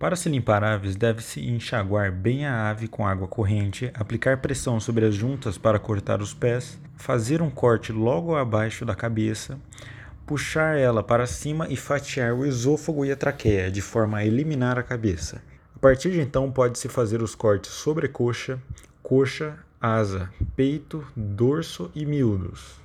Para se limpar aves, deve-se enxaguar bem a ave com água corrente, aplicar pressão sobre as juntas para cortar os pés, fazer um corte logo abaixo da cabeça, puxar ela para cima e fatiar o esôfago e a traqueia, de forma a eliminar a cabeça. A partir de então, pode-se fazer os cortes sobre coxa, coxa, asa, peito, dorso e miúdos.